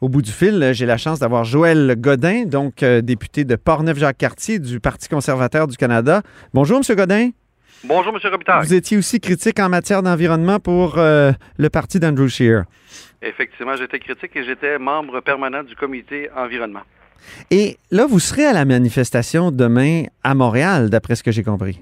Au bout du fil, j'ai la chance d'avoir Joël Godin, donc euh, député de Portneuf-Jacques-Cartier du Parti conservateur du Canada. Bonjour, M. Godin. Bonjour, M. Robitaille. Vous étiez aussi critique en matière d'environnement pour euh, le parti d'Andrew Scheer. Effectivement, j'étais critique et j'étais membre permanent du comité environnement. Et là, vous serez à la manifestation demain à Montréal, d'après ce que j'ai compris.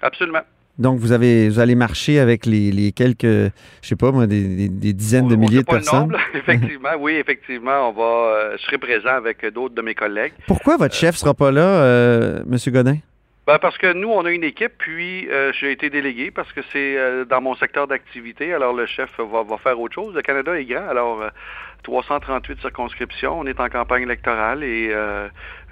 Absolument. Donc, vous, avez, vous allez marcher avec les, quelques, je sais pas moi, des, dizaines de milliers de personnes. effectivement, oui, effectivement, on va, euh, je serai présent avec d'autres de mes collègues. Pourquoi votre chef ne sera pas là, euh, M. Godin? Ben parce que nous, on a une équipe, puis euh, j'ai été délégué parce que c'est dans mon secteur d'activité. Alors, le chef va, va, faire autre chose. Le Canada est grand, alors 338 circonscriptions. On est en campagne électorale et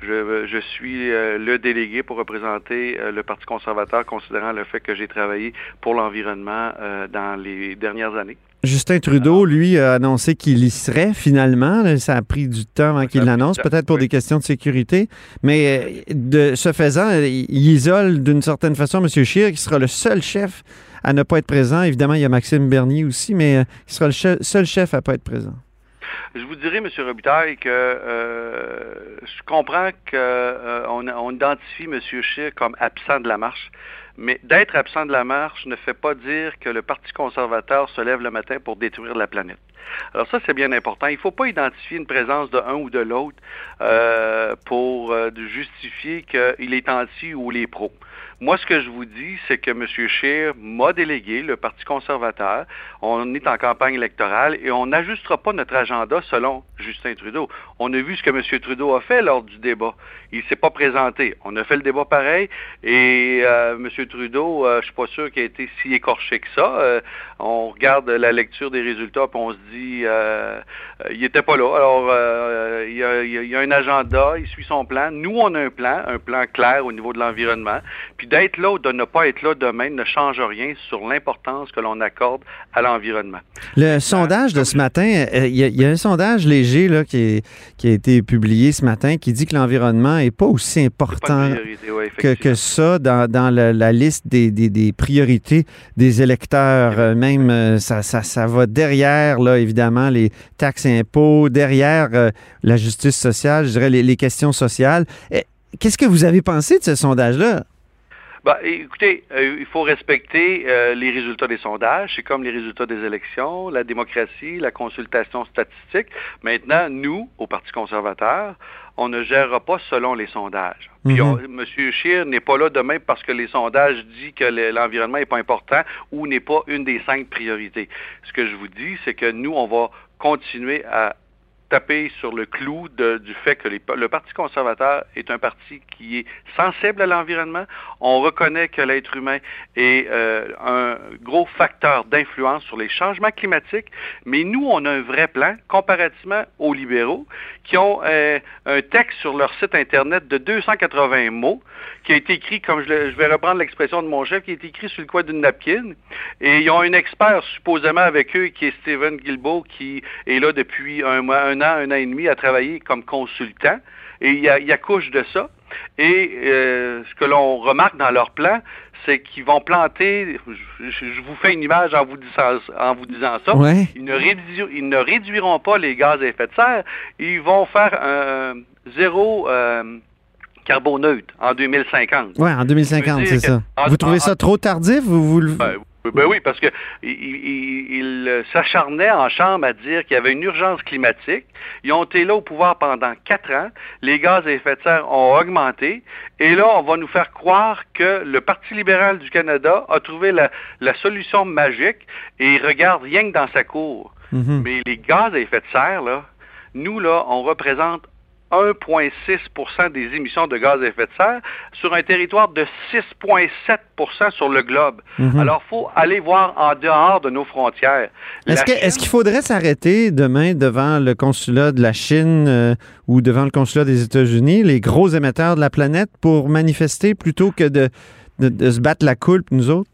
je, suis euh, le délégué pour représenter euh, le Parti conservateur, considérant le fait que j'ai travaillé pour l'environnement euh, dans les dernières années. Justin Trudeau, lui, a annoncé qu'il y serait finalement. Ça a pris du temps avant qu'il l'annonce, peut-être pour des questions de sécurité. Mais de ce faisant, il isole d'une certaine façon M. Scheer, qui sera le seul chef à ne pas être présent. Évidemment, il y a Maxime Bernier aussi, mais il sera le seul chef à ne pas être présent. Je vous dirais, M. Robitaille, que euh, je comprends qu'on euh, identifie M. Scheer comme absent de la marche, mais d'être absent de la marche ne fait pas dire que le Parti conservateur se lève le matin pour détruire la planète. Alors ça, c'est bien important. Il ne faut pas identifier une présence de un ou de l'autre euh, pour justifier qu'il est anti ou les pros. Moi, ce que je vous dis, c'est que M. Scheer m'a délégué, le Parti conservateur. On est en campagne électorale et on n'ajustera pas notre agenda selon Justin Trudeau. On a vu ce que M. Trudeau a fait lors du débat. Il ne s'est pas présenté. On a fait le débat pareil et euh, M. Trudeau, euh, je suis pas sûr qu'il ait été si écorché que ça. Euh, on regarde la lecture des résultats et on se dit, euh, il n'était pas là. Alors, il y, a, il y, a, un agenda, il suit son plan. Nous, on a un plan, un plan clair au niveau de l'environnement. Puis d'être là ou de ne pas être là demain ne change rien sur l'importance que l'on accorde à l'environnement. Le sondage de ce matin, euh, il y, a un sondage léger là, qui, a été publié ce matin qui dit que l'environnement n'est pas aussi important que, ça dans, la, liste des, priorités des électeurs. Euh, même, euh, ça, ça, va derrière, là, évidemment, les taxes et impôts, derrière la justice sociale, je dirais les, les questions sociales. Eh, qu'est-ce que vous avez pensé de ce sondage-là? Bah, écoutez, euh, il faut respecter euh, les résultats des sondages. C'est comme les résultats des élections, la démocratie, la consultation statistique. Maintenant, nous, au Parti conservateur, on ne gérera pas selon les sondages. Puis M. Scheer n'est pas là demain parce que les sondages disent que l'environnement n'est pas important ou n'est pas une des cinq priorités. Ce que je vous dis, c'est que nous, on va continuer à taper sur le clou du fait que le Parti conservateur est un parti qui est sensible à l'environnement. On reconnaît que l'être humain est euh, un gros facteur d'influence sur les changements climatiques, mais nous, on a un vrai plan comparativement aux libéraux qui ont euh, un texte sur leur site Internet de 280 mots qui a été écrit, comme je, vais reprendre l'expression de mon chef, qui a été écrit sur le coin d'une napkin. Et ils ont un expert supposément avec eux qui est Steven Guilbeault, qui est là depuis un mois, an, un an et demi à travailler comme consultant. Et il, y a, il accouche de ça. Et euh, ce que l'on remarque dans leur plan, c'est qu'ils vont planter, je, vous fais une image en vous disant, en vous disant ça, ils, ne ils, ne réduiront pas les gaz à effet de serre, ils vont faire un zéro euh, carboneutre en 2050. Oui, en 2050, c'est ça. vous trouvez ça trop tardif? Vous, vous... Ben, ben oui, parce que il, s'acharnait en chambre à dire qu'il y avait une urgence climatique. Ils ont été là au pouvoir pendant quatre ans. Les gaz à effet de serre ont augmenté. Et là, on va nous faire croire que le Parti libéral du Canada a trouvé la, solution magique et il regarde rien que dans sa cour. Mhm. Mais les gaz à effet de serre, là, nous, là, on représente 1,6 des émissions de gaz à effet de serre sur un territoire de 6,7 sur le globe. Mhm. Alors, il faut aller voir en dehors de nos frontières. Est-ce qu'il faudrait s'arrêter demain devant le consulat de la Chine euh, ou devant le consulat des États-Unis, les gros émetteurs de la planète, pour manifester plutôt que de, se battre la coulpe, nous autres?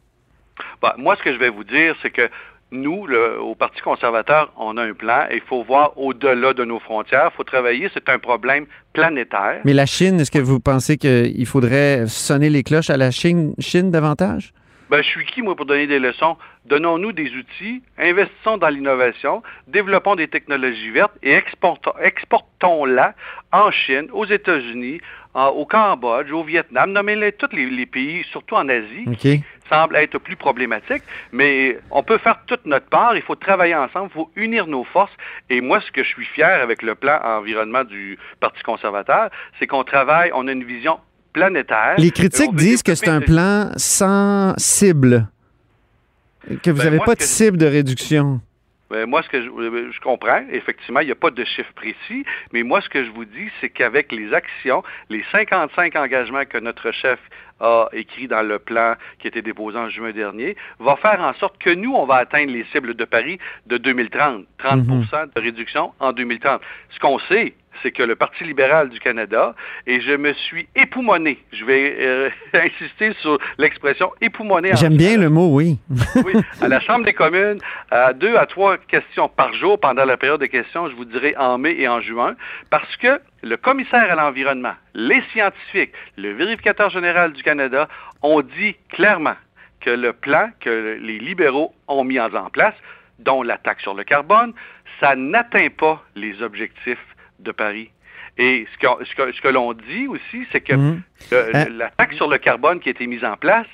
Bah, moi, ce que je vais vous dire, c'est que nous, au Parti conservateur, on a un plan et il faut voir au-delà de nos frontières. Il faut travailler. C'est un problème planétaire. Mais la Chine, est-ce que vous pensez qu'il faudrait sonner les cloches à la Chine, Chine davantage? Ben, je suis qui, moi, pour donner des leçons? Donnons-nous des outils, investissons dans l'innovation, développons des technologies vertes et exportons-la en Chine, aux États-Unis, au Cambodge, au Vietnam, nommez-les tous les, pays, surtout en Asie, qui semblent être plus problématiques. Mais on peut faire toute notre part. Il faut travailler ensemble. Il faut unir nos forces. Et moi, ce que je suis fier avec le plan environnement du Parti conservateur, c'est qu'on travaille, on a une vision planétaire. Les critiques disent que c'est un plan sans cible, que vous n'avez ben, pas de cible de réduction. Ben, moi, ce que je, je, comprends, effectivement, il n'y a pas de chiffre précis, mais moi, ce que je vous dis, c'est qu'avec les actions, les 55 engagements que notre chef a écrit dans le plan qui a été déposé en juin dernier, va faire en sorte que nous, on va atteindre les cibles de Paris de 2030, 30 mhm. de réduction en 2030. Ce qu'on sait, c'est que le Parti libéral du Canada, et je me suis époumoné, je vais euh, insister sur l'expression époumoné. J'aime bien le mot, oui. oui, à la Chambre des communes, à deux à trois questions par jour pendant la période de questions, je vous dirais en mai et en juin, parce que le commissaire à l'environnement, les scientifiques, le vérificateur général du Canada ont dit clairement que le plan que les libéraux ont mis en place, dont la taxe sur le carbone, ça n'atteint pas les objectifs de Paris. Et ce que, ce que, l'on dit aussi, c'est que mhm. hein? la taxe sur le carbone qui a été mise en place,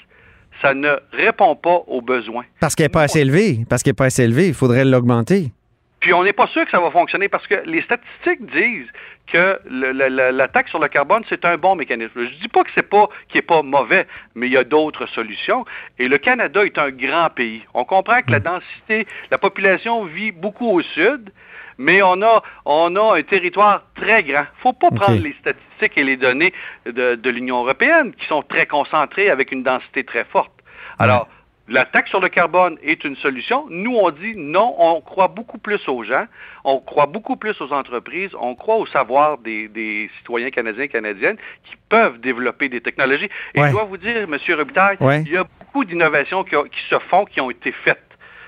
ça ne répond pas aux besoins. Parce qu'elle n'est pas assez élevée. Parce qu'elle n'est pas assez élevée. Il faudrait l'augmenter. Puis on n'est pas sûr que ça va fonctionner parce que les statistiques disent que la, taxe sur le carbone, c'est un bon mécanisme. Je ne dis pas que c'est pas qu'il n'est pas mauvais, mais il y a d'autres solutions. Et le Canada est un grand pays. On comprend que la densité, la population vit beaucoup au sud, mais on a, on a un territoire très grand. Il ne faut pas prendre les statistiques et les données de, de l'Union européenne qui sont très concentrées avec une densité très forte. Alors, la taxe sur le carbone est une solution. Nous, on dit non, on croit beaucoup plus aux gens, on croit beaucoup plus aux entreprises, on croit au savoir des, citoyens canadiens et canadiennes qui peuvent développer des technologies. Et je dois vous dire, M. Robitaille, il y a beaucoup d'innovations qui, se font, qui ont été faites.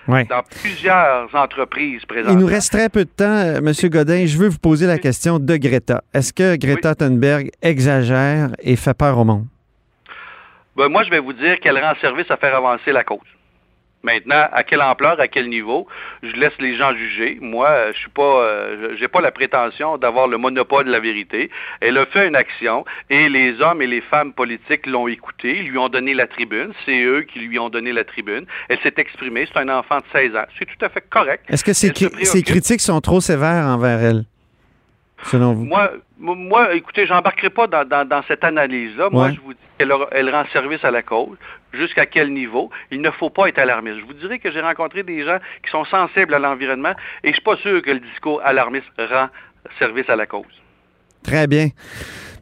dans plusieurs entreprises présentes. Il nous reste très peu de temps, euh, M. Godin. Je veux vous poser la question de Greta. Est-ce que Greta Thunberg exagère et fait peur au monde? Ben, moi, je vais vous dire qu'elle rend service à faire avancer la cause. Maintenant, à quelle ampleur, à quel niveau, je laisse les gens juger. Moi, je suis pas, euh, j'ai pas la prétention d'avoir le monopole de la vérité. Elle a fait une action et les hommes et les femmes politiques l'ont écoutée, lui ont donné la tribune. C'est eux qui lui ont donné la tribune. Elle s'est exprimée. C'est un enfant de 16 ans. C'est tout à fait correct. Est-ce que ces, critiques sont trop sévères envers elle, selon vous? Moi, moi écoutez, j'embarquerai pas dans, cette analyse-là. Moi, je vous dis elle, rend service à la cause. Jusqu'à quel niveau? Il ne faut pas être alarmiste. Je vous dirais que j'ai rencontré des gens qui sont sensibles à l'environnement et je ne suis pas sûr que le discours alarmiste rend service à la cause. Très bien.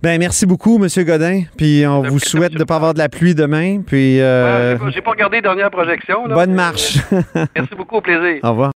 Ben merci beaucoup, M. Godin. Puis on vous souhaite de ne pas avoir de la pluie demain. Puis euh... j'ai pas regardé la dernière projection. bonne marche. merci beaucoup, au plaisir. Au revoir.